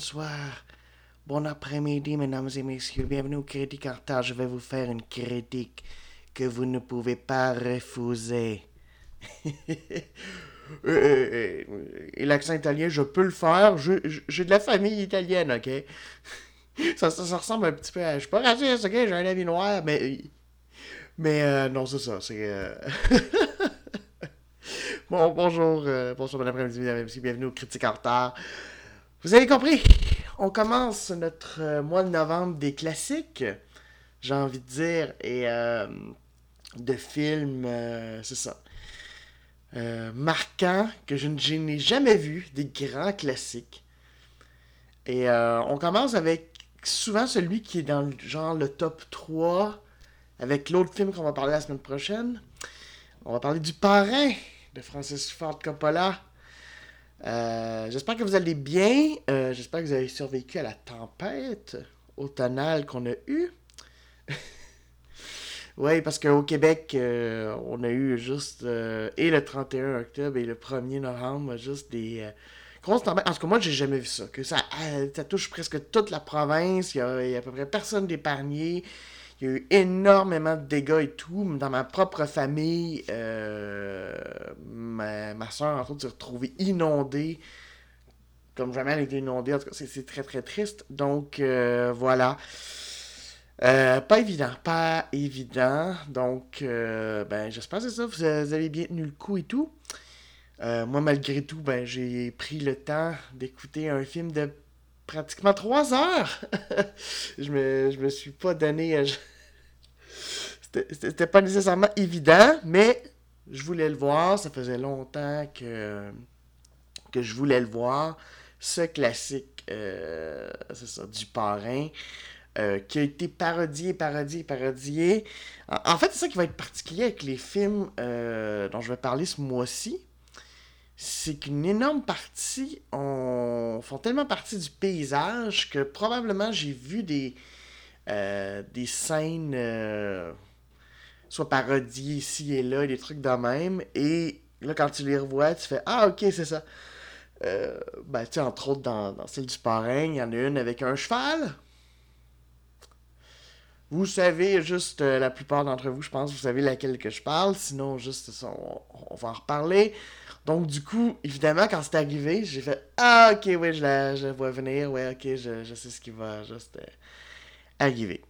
bonsoir, bon après-midi, mesdames et messieurs. Bienvenue au Critique en retard. Je vais vous faire une critique que vous ne pouvez pas refuser. Euh, et l'accent italien, je peux le faire. J'ai de la famille italienne, ok? Ça, ressemble un petit peu à. Je suis pas raciste, ok? J'ai un ami noir, mais. Mais euh, non, c'est ça. C'est. euh, bon, bonjour, euh, bonjour, bon après-midi, mesdames et messieurs. Bienvenue au Critique en retard. Vous avez compris? On commence notre euh, mois de novembre des classiques, j'ai envie de dire, et euh, de films, euh, c'est ça. Marquants que je, n'ai jamais vu, des grands classiques. Et on commence avec souvent celui qui est dans le genre le top 3 avec l'autre film qu'on va parler la semaine prochaine. On va parler du Parrain de Francis Ford Coppola. Euh, J'espère que vous allez bien. Euh, J'espère que vous avez survécu à la tempête automnale qu'on a eue. oui, parce qu'au Québec, euh, on a eu juste, et le 31 octobre et le 1er novembre, juste des grosses tempêtes. En tout cas, moi, j'ai jamais vu ça. Que ça, ça touche presque toute la province. Il y a, il y a à peu près personne d'épargné. Il y a eu énormément de dégâts et tout. Dans ma propre famille, euh, ma, ma soeur, entre autres, s'est retrouvée inondée. Comme jamais elle a été inondée. En tout cas, c'est- très très triste. Donc, euh, voilà. Euh, pas évident, pas évident. Donc, ben, j'espère que c'est ça. Vous, avez bien tenu le coup et tout. Moi, malgré tout, ben, j'ai pris le temps d'écouter un film de pratiquement trois heures. je, me, je me suis pas donné. je- C'était pas nécessairement évident, mais je voulais le voir. Ça faisait longtemps que, que je voulais le voir. Ce classique, euh, c'est ça, du parrain, euh, qui a été parodié, parodié, parodié. En, fait, c'est ça qui va être particulier avec les films euh, dont je vais parler ce mois-ci. C'est qu'une énorme partie ont- font tellement partie du paysage que probablement j'ai vu des, des scènes soit parodiées ici et là, des trucs de même. Et là, quand tu les revois, tu fais Ah, ok, c'est ça. Euh, ben, tu sais, entre autres, dans, dans celle du parrain, il y en a une avec un cheval. Vous savez, juste euh, la plupart d'entre vous, je pense, vous savez laquelle que je parle. Sinon, juste on, va en reparler. Donc, du coup, évidemment, quand c'est arrivé, j'ai fait Ah, ok, oui, je la, je vois venir. Ouais, ok, je, je sais ce qui va juste euh, arriver.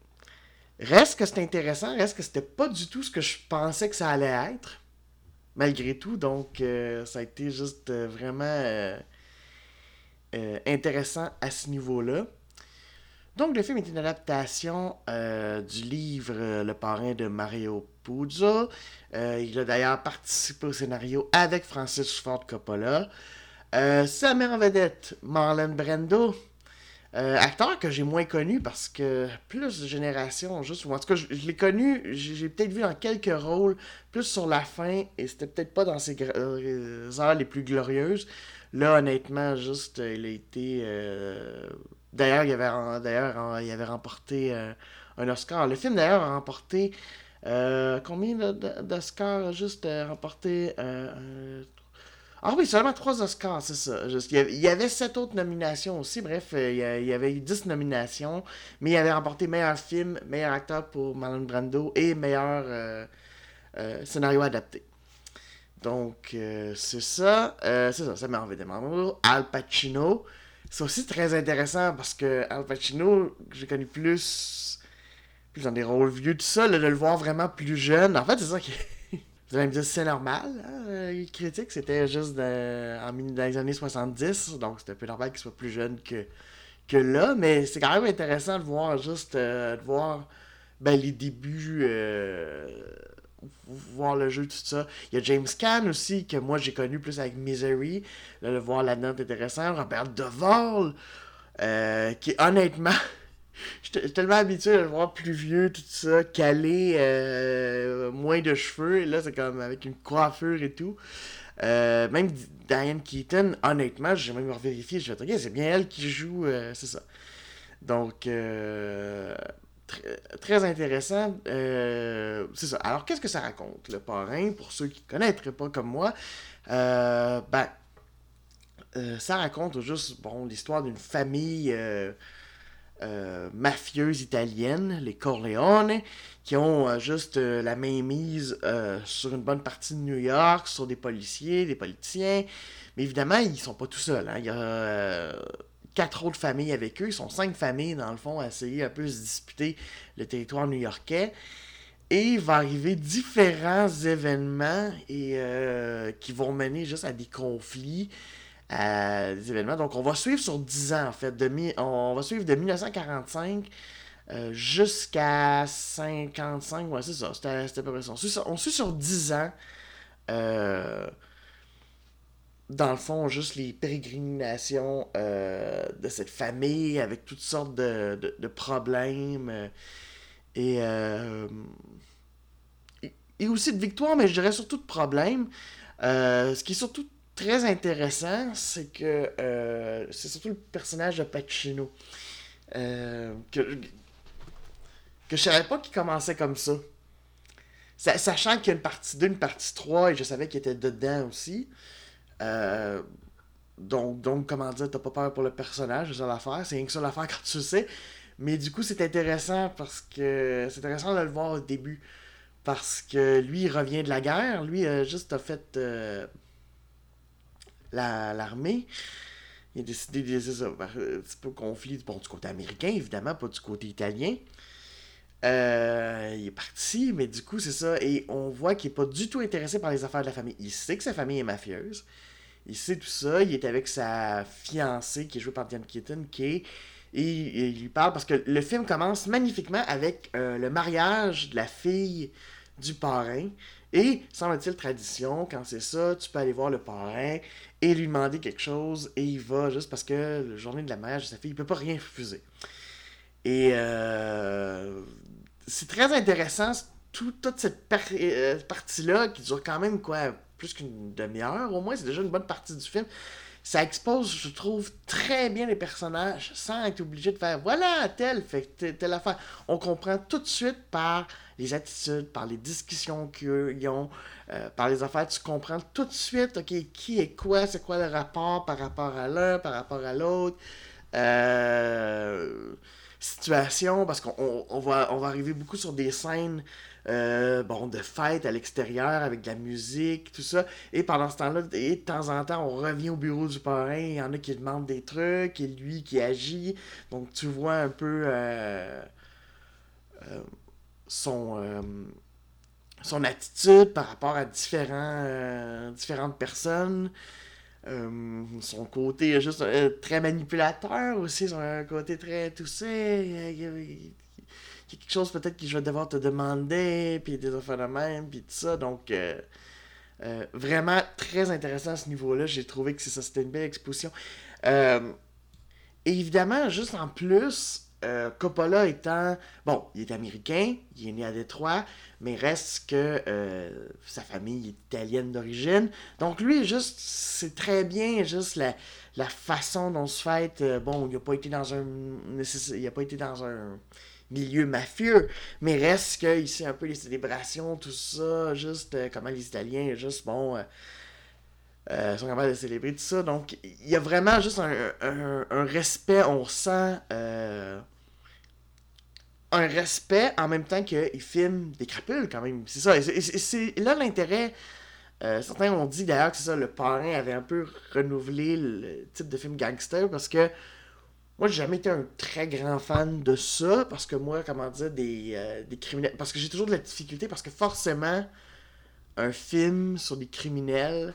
Reste que c'est intéressant, reste que c'était pas du tout ce que je pensais que ça allait être. Malgré tout, donc euh, ça a été juste euh, vraiment euh, intéressant à ce niveau-là. Donc le film est une adaptation du livre Le parrain de Mario Puzo. Il a d'ailleurs participé au scénario avec Francis Ford Coppola. Sa mère en vedette, Marlon Brando. Euh, acteur que j'ai moins connu parce que plus de générations, juste, ou en tout cas, je, l'ai connu, j'ai peut-être vu dans quelques rôles, plus sur la fin, et c'était peut-être pas dans ses euh, heures les plus glorieuses. Là, honnêtement, juste, il a été. euh, D'ailleurs, il avait, d'ailleurs, il avait remporté un Oscar. Le film, d'ailleurs, a remporté. combien d'Oscars juste remporté ah oui, seulement trois Oscars, c'est ça. Il, y avait, sept autres nominations aussi. Bref, euh, il y avait eu dix nominations. Mais il avait remporté meilleur film, meilleur acteur pour Marlon Brando et meilleur euh, euh, scénario adapté. Donc, c'est ça. C'est ça, ça m'a envie de Al Pacino. C'est aussi très intéressant parce que Al Pacino, j'ai connu plus, plus dans des rôles vieux, tout ça, de le voir vraiment plus jeune. En fait, c'est ça qui. Vous allez me dire, c'est normal. Hein? euh, Il critique, c'était juste en, dans les années 70, donc c'était un peu normal qu'il soit plus jeune que, que là, mais c'est quand même intéressant de voir juste, euh, de voir ben, les débuts, euh, voir le jeu, tout ça. Il y a James Caan aussi, que moi j'ai connu plus avec Misery, là, le voir là-dedans est intéressant. Robert Duvall, qui honnêtement, J'étais tellement habitué à le voir plus vieux, tout ça, calé, euh, moins de cheveux. Et là, c'est comme avec une coiffure et tout. Euh, même Diane Keaton, honnêtement, j'ai même vérifié. Je vais ok, c'est bien elle qui joue, euh, c'est ça. Donc, très intéressant. C'est ça. Alors, qu'est-ce que ça raconte, le parrain, pour ceux qui ne connaîtraient pas comme moi? Ben, ça raconte juste, bon, l'histoire d'une famille mafieuse italienne, les Corleone, qui ont juste la main mise sur une bonne partie de New York, sur des policiers, des politiciens. Mais évidemment, ils sont pas tout seuls. Hein. Il y a quatre autres familles avec eux. Ils sont cinq familles, dans le fond, à essayer un peu de se disputer le territoire new-yorkais. Et il va arriver différents événements et, euh, qui vont mener juste à des conflits, à des événements. Donc, on va suivre sur 10 ans, en fait. De on va suivre de 1945 euh, jusqu'à 55. Ouais, c'est ça. C'était à peu près ça. On suit, sur 10 ans. Euh, dans le fond, juste les pérégrinations euh, de cette famille avec toutes sortes de, problèmes euh, euh, et, et, aussi de victoires, mais je dirais surtout de problèmes. ce qui est surtout très intéressant, c'est que c'est surtout le personnage de Pacino. que, que je savais pas qu'il commençait comme ça. Sachant qu'il y a une partie 2, une partie 3, et je savais qu'il était dedans aussi. Euh, donc, donc, comment dire, t'as pas peur pour le personnage, c'est ça l'affaire. C'est rien que ça l'affaire quand tu le sais. Mais du coup, c'est intéressant parce que c'est intéressant de le voir au début. Parce que lui, il revient de la guerre. Lui, euh, juste a fait euh, l'armée. il a décidé de laisser ça. Un petit peu conflit bon, du côté américain, évidemment, pas du côté italien. il est parti, mais du coup, c'est ça. Et on voit qu'il n'est pas du tout intéressé par les affaires de la famille. Il sait que sa famille est mafieuse il sait tout ça, il est avec sa fiancée qui est jouée par Diane Keaton, qui et, il lui parle parce que le film commence magnifiquement avec euh, le mariage de la fille du parrain. Et, semble-t-il, tradition, quand c'est ça, tu peux aller voir le parrain et lui demander quelque chose et il va juste parce que la journée de la mariage de sa fille, il peut pas rien refuser. Et euh, c'est très intéressant, toute cette euh, partie-là qui dure quand même quoi plus qu'une demi-heure, au moins, c'est déjà une bonne partie du film. Ça expose, je trouve, très bien les personnages sans être obligé de faire voilà, tel fait telle affaire. On comprend tout de suite par les attitudes, par les discussions qu'ils ont, euh, par les affaires, tu comprends tout de suite, ok, qui est quoi, c'est quoi le rapport par rapport à l'un, par rapport à l'autre. Euh, situation, parce qu'on on va, on va arriver beaucoup sur des scènes euh, bon, de fêtes à l'extérieur avec de la musique, tout ça. Et pendant ce temps-là, et de temps en temps, on revient au bureau du parrain, il y en a qui demandent des trucs, et lui qui agit. Donc tu vois un peu euh, son, son attitude par rapport à différents, différentes personnes. son côté juste très manipulateur aussi, son côté très toussé quelque chose peut-être que je vais devoir te demander, puis des affaires de même, puis tout ça. Donc, euh, euh, vraiment très intéressant à ce niveau-là. J'ai trouvé que ça, c'était une belle exposition. Euh, évidemment, juste en plus, Coppola étant. Bon, il est américain, il est né à Détroit, mais reste que sa famille est italienne d'origine. Donc, lui, juste, c'est très bien, juste la, la façon dont se fait. bon, il n'a pas été dans un. Il n'a pas été dans un milieu mafieux, mais reste que ici un peu les célébrations, tout ça, juste euh, comment les Italiens, juste bon, euh, euh, sont capables de célébrer tout ça. Donc il y a vraiment juste un, un, respect, on sent un respect en même temps qu'il filme des crapules quand même. C'est ça, c'est là l'intérêt. certains ont dit d'ailleurs que c'est ça, le parrain avait un peu renouvelé le type de film gangster parce que moi, j'ai jamais été un très grand fan de ça, parce que moi, comment dire, des, euh, des criminels. Parce que j'ai toujours de la difficulté, parce que forcément, un film sur des criminels.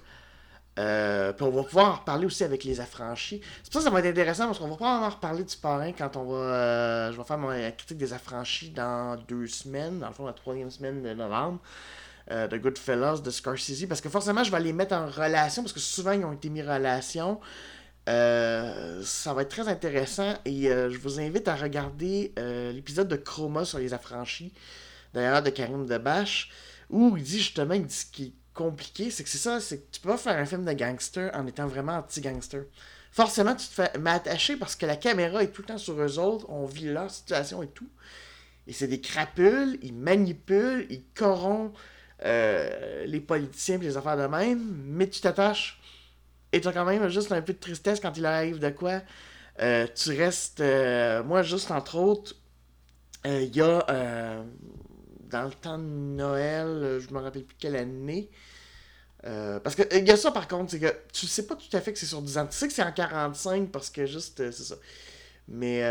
Euh, puis on va pouvoir en reparler aussi avec les affranchis. C'est pour ça que ça va être intéressant parce qu'on va pouvoir en reparler du parrain quand on va. Euh, je vais faire ma critique des affranchis dans deux semaines, dans le fond, la troisième semaine de novembre. de Goodfellas, de Scorsese, parce que forcément, je vais les mettre en relation, parce que souvent, ils ont été mis en relation. Euh, ça va être très intéressant et euh, je vous invite à regarder euh, l'épisode de Chroma sur les affranchis, d'ailleurs de Karim Debache, où il dit justement, il dit ce qui est compliqué, c'est que c'est ça, c'est que tu peux pas faire un film de gangster en étant vraiment anti-gangster. Forcément, tu te fais m'attacher parce que la caméra est tout le temps sur eux autres, on vit leur situation et tout. Et c'est des crapules, ils manipulent, ils corrompent euh, les politiciens et les affaires de même, mais tu t'attaches. Et tu as quand même juste un peu de tristesse quand il arrive de quoi. Euh, tu restes. Euh, moi, juste entre autres, il y a. dans le temps de Noël, je me rappelle plus quelle année. parce que il y a ça par contre, c'est que tu sais pas tout à fait que c'est sur 10 ans. Tu sais que c'est en 45 parce que juste. c'est ça. Mais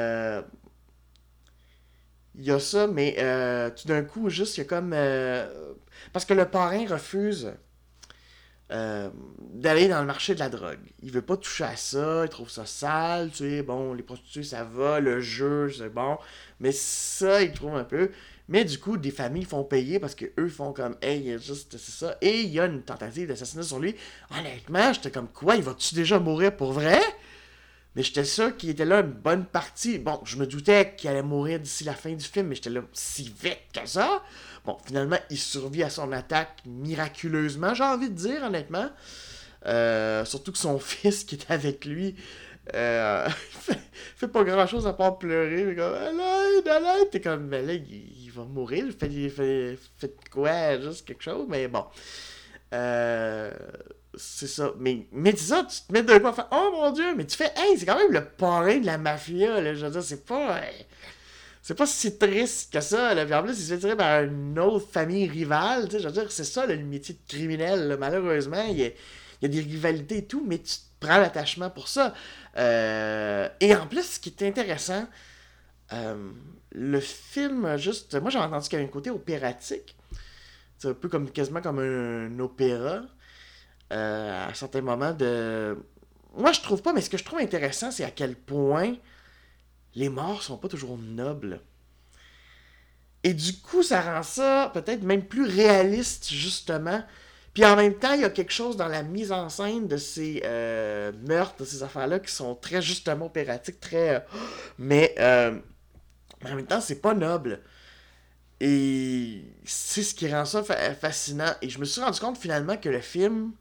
il y a ça, mais euh, tout d'un coup, juste, il y a comme. Euh, parce que le parrain refuse euh, d'aller dans le marché de la drogue. Il veut pas toucher à ça, il trouve ça sale, tu sais. Bon, les prostituées, ça va, le jeu, c'est bon. Mais ça, il trouve un peu. Mais du coup, des familles font payer parce que eux font comme, hey, juste, c'est ça. Et il y a une tentative d'assassinat sur lui. Honnêtement, j'étais comme, quoi, il va-tu déjà mourir pour vrai? Mais j'étais sûr qu'il était là une bonne partie. Bon, je me doutais qu'il allait mourir d'ici la fin du film, mais j'étais là si vite que ça. Bon, finalement, il survit à son attaque miraculeusement, j'ai envie de dire, honnêtement. Euh, surtout que son fils qui est avec lui euh, fait, pas grand chose à part pleurer. Mais comme, l'aide, T'es comme, mais là, il, va mourir. Fait, fait, fait quoi? Juste quelque chose, mais bon. Euh, c'est ça. Mais, mais ça, tu te mets de quoi Oh mon dieu, mais tu fais Hey, c'est quand même le parrain de la mafia, là. Je veux dire, c'est pas. Euh, c'est pas si triste que ça. Là. Puis en plus, il se fait tirer par une autre famille rivale. Tu sais, je veux dire, c'est ça le métier de criminel. Malheureusement, il y, a, des rivalités et tout, mais tu prends l'attachement pour ça. Euh, et en plus, ce qui est intéressant, euh, le film, juste. Moi, j'ai entendu qu'il y avait un côté opératique. C'est un peu comme quasiment comme un opéra. Euh, à certains moments de. Moi, je trouve pas, mais ce que je trouve intéressant, c'est à quel point les morts sont pas toujours nobles. Et du coup, ça rend ça peut-être même plus réaliste, justement. Puis en même temps, il y a quelque chose dans la mise en scène de ces euh, meurtres, de ces affaires-là, qui sont très justement opératiques, très. Mais, mais en même temps, c'est pas noble. Et c'est ce qui rend ça fascinant. Et je me suis rendu compte finalement que le film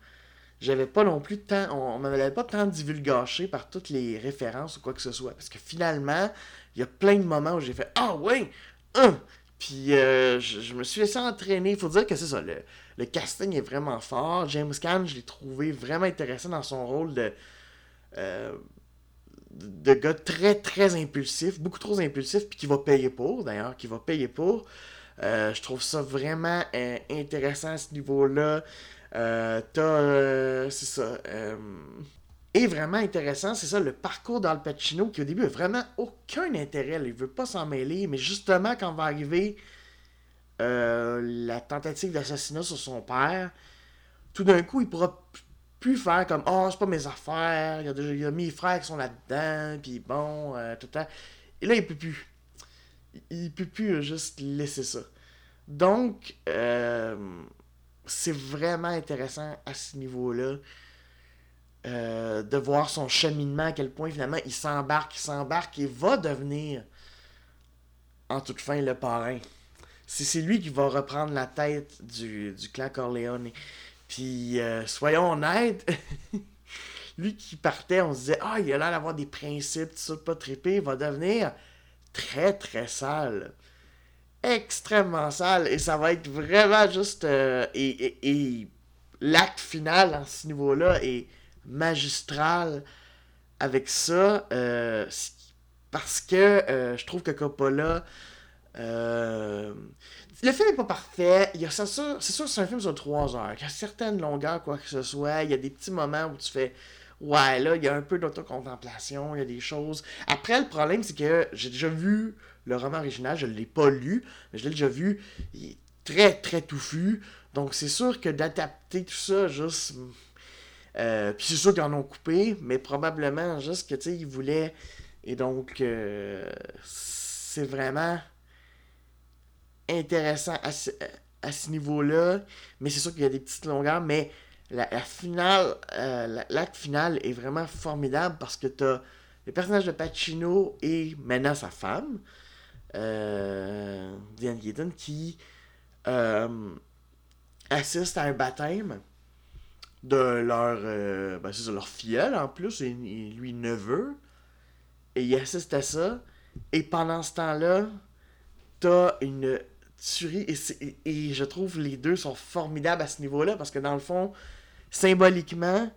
j'avais pas non plus de temps, on, m'avait pas tant divulgaché par toutes les références ou quoi que ce soit. Parce que finalement, il y a plein de moments où j'ai fait Ah! Hein! Puis euh, je, me suis laissé entraîner. Il faut dire que c'est ça, le, casting est vraiment fort. James Caan, je l'ai trouvé vraiment intéressant dans son rôle de, euh, de gars très très impulsif, beaucoup trop impulsif, puis qui va payer pour d'ailleurs, qui va payer pour. Euh, je trouve ça vraiment intéressant à ce niveau-là. Euh, t'as. Euh, c'est ça. Euh, et vraiment intéressant, c'est ça, le parcours d'Al Pacino qui au début a vraiment aucun intérêt. il veut pas s'en mêler, mais justement, quand va arriver la tentative d'assassinat sur son père, tout d'un coup, il pourra plus faire comme Oh, c'est pas mes affaires, il y a, déjà, y mes frères qui sont là-dedans, puis bon, tout le. Et là, il peut plus. Il, peut plus juste laisser ça. Donc, c'est vraiment intéressant à ce niveau-là. Euh, de voir son cheminement, à quel point finalement il s'embarque, il s'embarque et va devenir en toute fin le parrain. C'est lui qui va reprendre la tête du, clan Corleone. Puis euh, soyons honnêtes, lui qui partait, on se disait Ah, il a l'air d'avoir des principes, tout ça, pas trippé, va devenir très très sale extrêmement sale et ça va être vraiment juste. Euh, et, l'acte final à ce niveau-là est magistral avec ça euh, parce que je trouve que Coppola. Le film n'est pas parfait. C'est sûr, c'est que c'est un film sur trois heures. Il y a certaines longueurs, quoi que ce soit. Il y a des petits moments où tu fais. Ouais, là, il y a un peu d'autocontemplation, il y a des choses. Après, le problème, c'est que j'ai déjà vu le roman original, je ne l'ai pas lu, mais je l'ai déjà vu. Il est très, très touffu. Donc, c'est sûr que d'adapter tout ça, juste. Euh, puis c'est sûr qu'ils en ont coupé, mais probablement juste que, tu sais, ils voulaient. Et donc, euh, c'est vraiment intéressant à ce, niveau-là. Mais c'est sûr qu'il y a des petites longueurs, mais la, finale, euh, l'acte final est vraiment formidable parce que tu as le personnage de Pacino et maintenant sa femme euh, Diane Keaton, qui euh, assiste à un baptême de leur, euh, ben, leur filleul en plus, lui neveu. Et il assiste à ça. Et pendant ce temps-là, t'as une tuerie. Et, je trouve les deux sont formidables à ce niveau-là parce que dans le fond, symboliquement,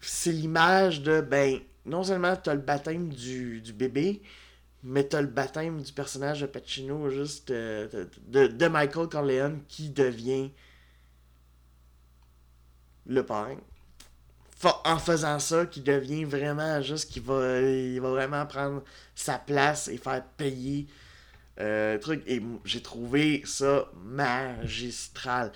c'est l'image de, ben, non seulement t'as le baptême du, bébé, mais t'as le baptême du personnage de Pacino, juste euh, de, Michael Corleone qui devient le parrain. En faisant ça, qui devient vraiment juste, qui va, il va vraiment prendre sa place et faire payer euh, truc. Et j'ai trouvé ça magistral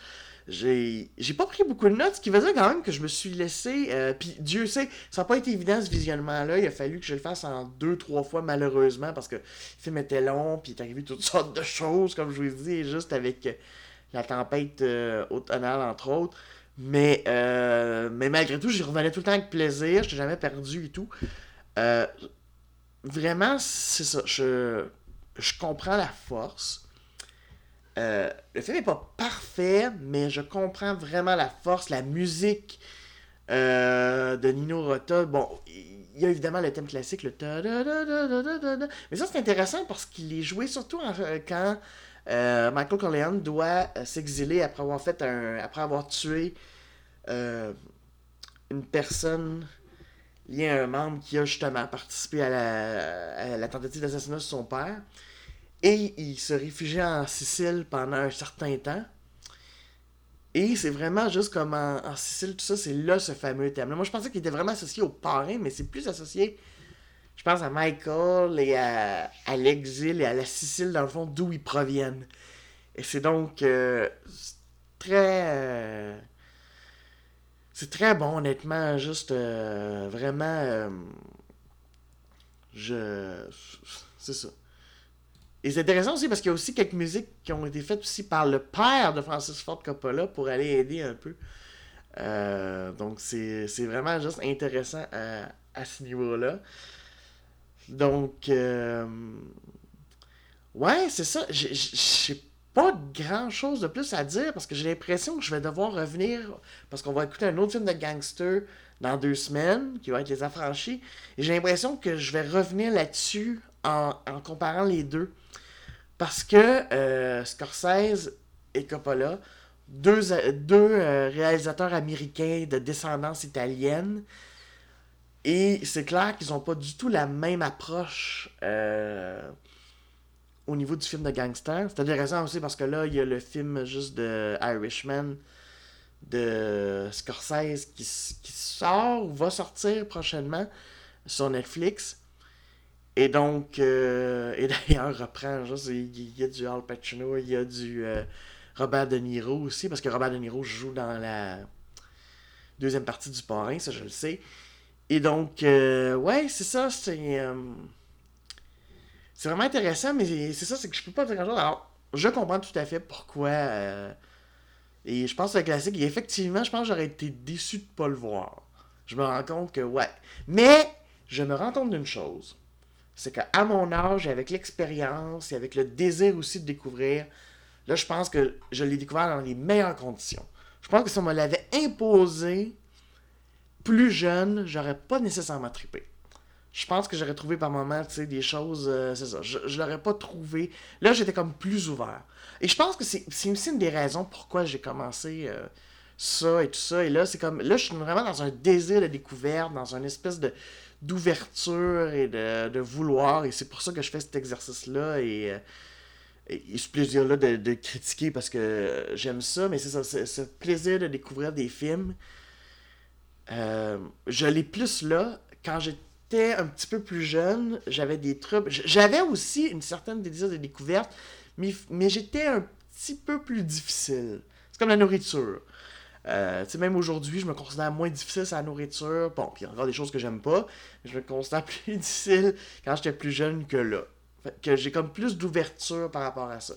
j'ai pas pris beaucoup de notes, ce qui veut dire quand même que je me suis laissé. Euh, puis Dieu sait, ça n'a pas été évident ce visionnement-là. Il a fallu que je le fasse en deux, trois fois malheureusement parce que le film était long, puis il est arrivé toutes sortes de choses, comme je vous dit, juste avec euh, la tempête euh, entre autres. Mais, mais malgré tout, j'y revenais tout le temps avec plaisir. Je jamais perdu et tout. vraiment, c'est ça. Je, je comprends la force. Euh, le film n'est pas parfait, mais je comprends vraiment la force, la musique euh, de Nino Rota. Bon, il y a évidemment le thème classique, le ta Mais ça, c'est intéressant parce qu'il est joué surtout euh, quand Michael Corleone doit s'exiler après avoir fait un. après avoir tué une personne liée à un membre qui a justement participé à la, tentative d'assassinat de son père. Et il se réfugie en Sicile pendant un certain temps. Et c'est vraiment juste comme en, Sicile, tout ça, c'est là ce fameux thème. Moi, je pensais qu'il était vraiment associé au parrain, mais c'est plus associé, je pense, à Michael et à, l'exil et à la Sicile, dans le fond, d'où ils proviennent. Et c'est donc euh, très. Euh, c'est très bon, honnêtement. Juste euh, vraiment. je. C'est ça. Et c'est intéressant aussi parce qu'il y a aussi quelques musiques qui ont été faites aussi par le père de Francis Ford Coppola pour aller aider un peu. Euh, donc c'est vraiment juste intéressant à, ce niveau-là. Donc, euh, ouais, c'est ça. Pas grand chose de plus à dire parce que j'ai l'impression que je vais devoir revenir parce qu'on va écouter un autre film de gangster dans deux semaines qui va être Les Affranchis. J'ai l'impression que je vais revenir là-dessus en, comparant les deux. Parce que euh, Scorsese et Coppola, deux, deux euh, réalisateurs américains de descendance italienne, et c'est clair qu'ils n'ont pas du tout la même approche euh, au niveau du film de gangster. C'est intéressant aussi parce que là, il y a le film juste de Irishman de Scorsese qui, sort ou va sortir prochainement sur Netflix. Et donc, euh, et d'ailleurs, reprend, juste, il, y a du Al Pacino, il y a du euh, Robert De Niro aussi, parce que Robert De Niro joue dans la deuxième partie du parrain, ça je le sais. Et donc, euh, ouais, c'est ça, c'est. C'est vraiment intéressant, mais c'est ça, c'est que je peux pas dire grand-chose. Alors, je comprends tout à fait pourquoi. et je pense que le classique, et effectivement, je pense que j'aurais été déçu de pas le voir. Je me rends compte que, ouais. Mais, je me rends compte d'une chose c'est qu'à mon âge, avec l'expérience et avec le désir aussi de découvrir, là, je pense que je l'ai découvert dans les meilleures conditions. Je pense que si on me l'avait imposé plus jeune, j'aurais pas nécessairement trippé. Je pense que j'aurais trouvé par moments, tu sais, des choses, euh, c'est ça, je, je l'aurais pas trouvé. Là, j'étais comme plus ouvert. Et je pense que c'est aussi une des raisons pourquoi j'ai commencé euh, ça et tout ça. Et là, c'est comme, là, je suis vraiment dans un désir de découverte, dans une espèce de, d'ouverture et de, vouloir. Et c'est pour ça que je fais cet exercice-là et, euh, ce plaisir-là de, critiquer parce que j'aime ça. Mais c'est ça, ce plaisir de découvrir des films. Je l'ai plus là. Quand un petit peu plus jeune, j'avais des troubles. J'avais aussi une certaine désir de découverte, mais, mais j'étais un petit peu plus difficile. C'est comme la nourriture. Euh, même aujourd'hui, je me considère moins difficile sur la nourriture. Bon, puis il y a encore des choses que j'aime pas. Je me considère plus difficile quand j'étais plus jeune que là. que j'ai comme plus d'ouverture par rapport à ça.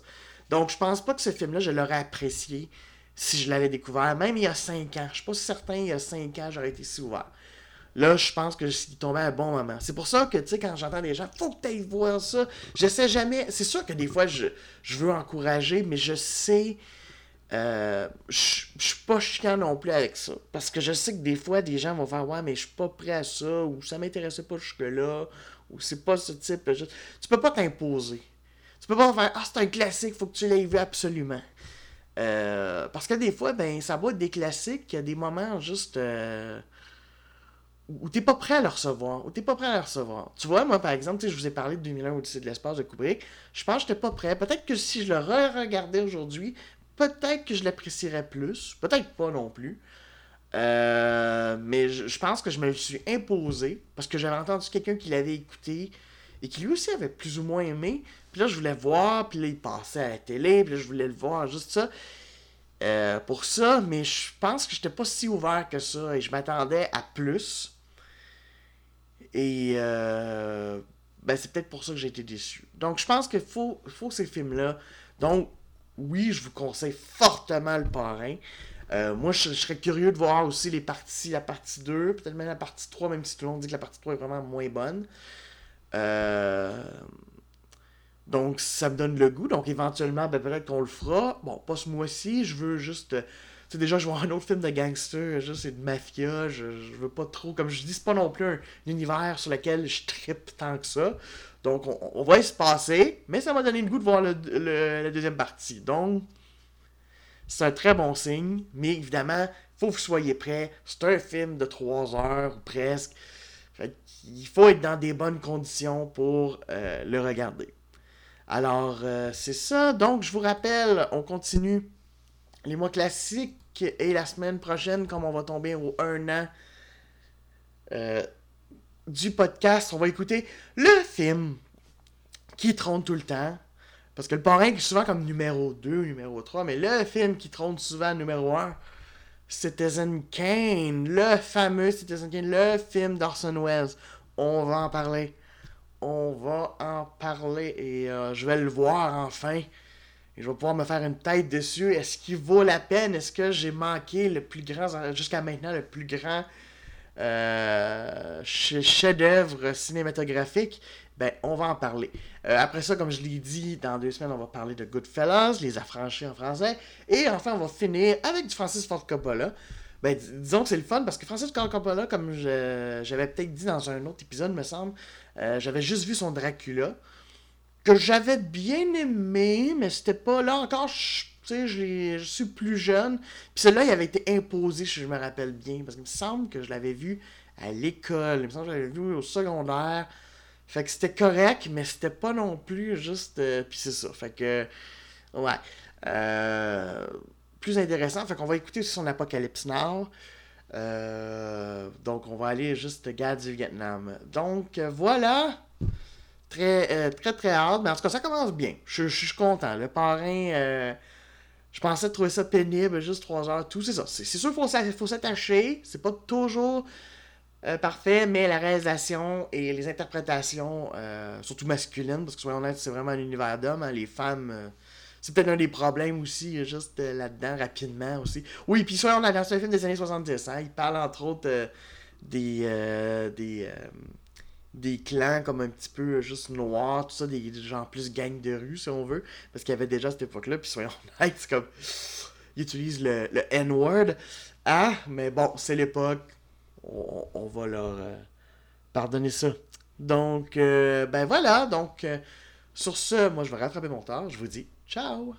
Donc, je pense pas que ce film-là, je l'aurais apprécié si je l'avais découvert. Même il y a 5 ans. Je suis pas certain, il y a 5 ans, j'aurais été si ouvert. Là, je pense que je tombé à un bon moment. C'est pour ça que, tu sais, quand j'entends des gens, faut que tu ailles voir ça. Je sais jamais. C'est sûr que des fois, je, je veux encourager, mais je sais euh, je suis pas chiant non plus avec ça. Parce que je sais que des fois, des gens vont faire Ouais, mais je suis pas prêt à ça, ou ça m'intéressait pas jusque-là, ou c'est pas ce type. Tu peux pas t'imposer. Tu peux pas faire Ah, c'est un classique, faut que tu l'aies vu absolument. Euh, parce que des fois, ben, ça va être des classiques, il y a des moments juste euh, où t'es pas prêt à le recevoir, où t'es pas prêt à le recevoir. Tu vois, moi, par exemple, je vous ai parlé de 2001 Odyssée de l'espace de Kubrick, je pense que j'étais pas prêt. Peut-être que si je le re-regardais aujourd'hui, peut-être que je l'apprécierais plus, peut-être pas non plus. Euh, mais je, pense que je me le suis imposé parce que j'avais entendu quelqu'un qui l'avait écouté et qui lui aussi avait plus ou moins aimé. Puis là, je voulais voir, puis là, il passait à la télé, puis là, je voulais le voir, juste ça. Euh, pour ça, mais je pense que j'étais pas si ouvert que ça et je m'attendais à plus. Et euh, ben, c'est peut-être pour ça que j'ai été déçu. Donc, je pense qu'il faut, faut ces films-là. Donc, oui, je vous conseille fortement le parrain. Euh, moi, je, serais curieux de voir aussi les parties, la partie 2, peut-être même la partie 3, même si tout le monde dit que la partie 3 est vraiment moins bonne. Euh, donc, ça me donne le goût. Donc, éventuellement, ben, peut-être qu'on le fera. Bon, pas ce mois-ci. Je veux juste. Sais, déjà, je vois un autre film de gangster, c'est de mafia. Je, je, veux pas trop. Comme je dis, c'est pas non plus un, univers sur lequel je trippe tant que ça. Donc, on, va y se passer. Mais ça m'a donné le goût de voir le, la deuxième partie. Donc, c'est un très bon signe, mais évidemment, faut que vous soyez prêts. C'est un film de 3 heures ou presque. il faut être dans des bonnes conditions pour euh, le regarder. Alors, euh, c'est ça. Donc, je vous rappelle, on continue les mois classiques et la semaine prochaine, comme on va tomber au 1 an euh, du podcast, on va écouter le film qui trône tout le temps, parce que le parrain est souvent comme numéro 2, numéro 3, mais le film qui trône souvent numéro 1, Citizen Kane, le fameux Citizen Kane, le film d'Orson Welles. On va en parler. On va en parler et euh, je vais le voir enfin. Et je vais pouvoir me faire une tête dessus. Est-ce qu'il vaut la peine? Est-ce que j'ai manqué le plus grand, jusqu'à maintenant, le plus grand euh, chef-d'œuvre cinématographique? ben, on va en parler. Euh, après ça, comme je l'ai dit, dans deux semaines, on va parler de Goodfellas, Les Affranchis en français. Et enfin, on va finir avec du Francis Ford Coppola. Ben, disons que c'est le fun parce que Francis Ford Coppola, comme j'avais peut-être dit dans un autre épisode, me semble, euh, j'avais juste vu son Dracula, que j'avais bien aimé, mais c'était pas là encore. Tu sais, je suis plus jeune. Puis celui-là, il avait été imposé, si je me rappelle bien, parce qu'il me semble que je l'avais vu à l'école. Il me semble que je l'avais vu au secondaire. Fait que c'était correct, mais c'était pas non plus juste. Euh, puis c'est ça. Fait que. Ouais. Euh, plus intéressant. Fait qu'on va écouter son Apocalypse Now. Euh, donc on va aller juste gars du Vietnam. Donc voilà. Très, très, très hâte. Mais en tout cas, ça commence bien. Je, suis content. Le parrain. je pensais trouver ça pénible, juste 3 heures, tout, c'est ça. C'est sûr qu'il faut s'attacher. C'est pas toujours euh, parfait, mais la réalisation et les interprétations, euh, surtout masculines, parce que soyons honnêtes, c'est vraiment un univers d'hommes, hein, les femmes, euh, c'est peut-être un des problèmes aussi, juste là-dedans, rapidement aussi. Oui, puis soyons honnêtes, dans un film des années 70, hein, il parle entre autres des, des, des clans comme un petit peu juste noirs, tout ça, des gens plus gang de rue, si on veut, parce qu'il y avait déjà cette époque-là, puis soyons honnêtes, comme, ils utilisent le, le N-word, ah, mais bon, c'est l'époque, on, va leur euh, pardonner ça. Donc, euh, ben voilà. Donc, euh, sur ce, moi, je vais rattraper mon temps. Je vous dis ciao!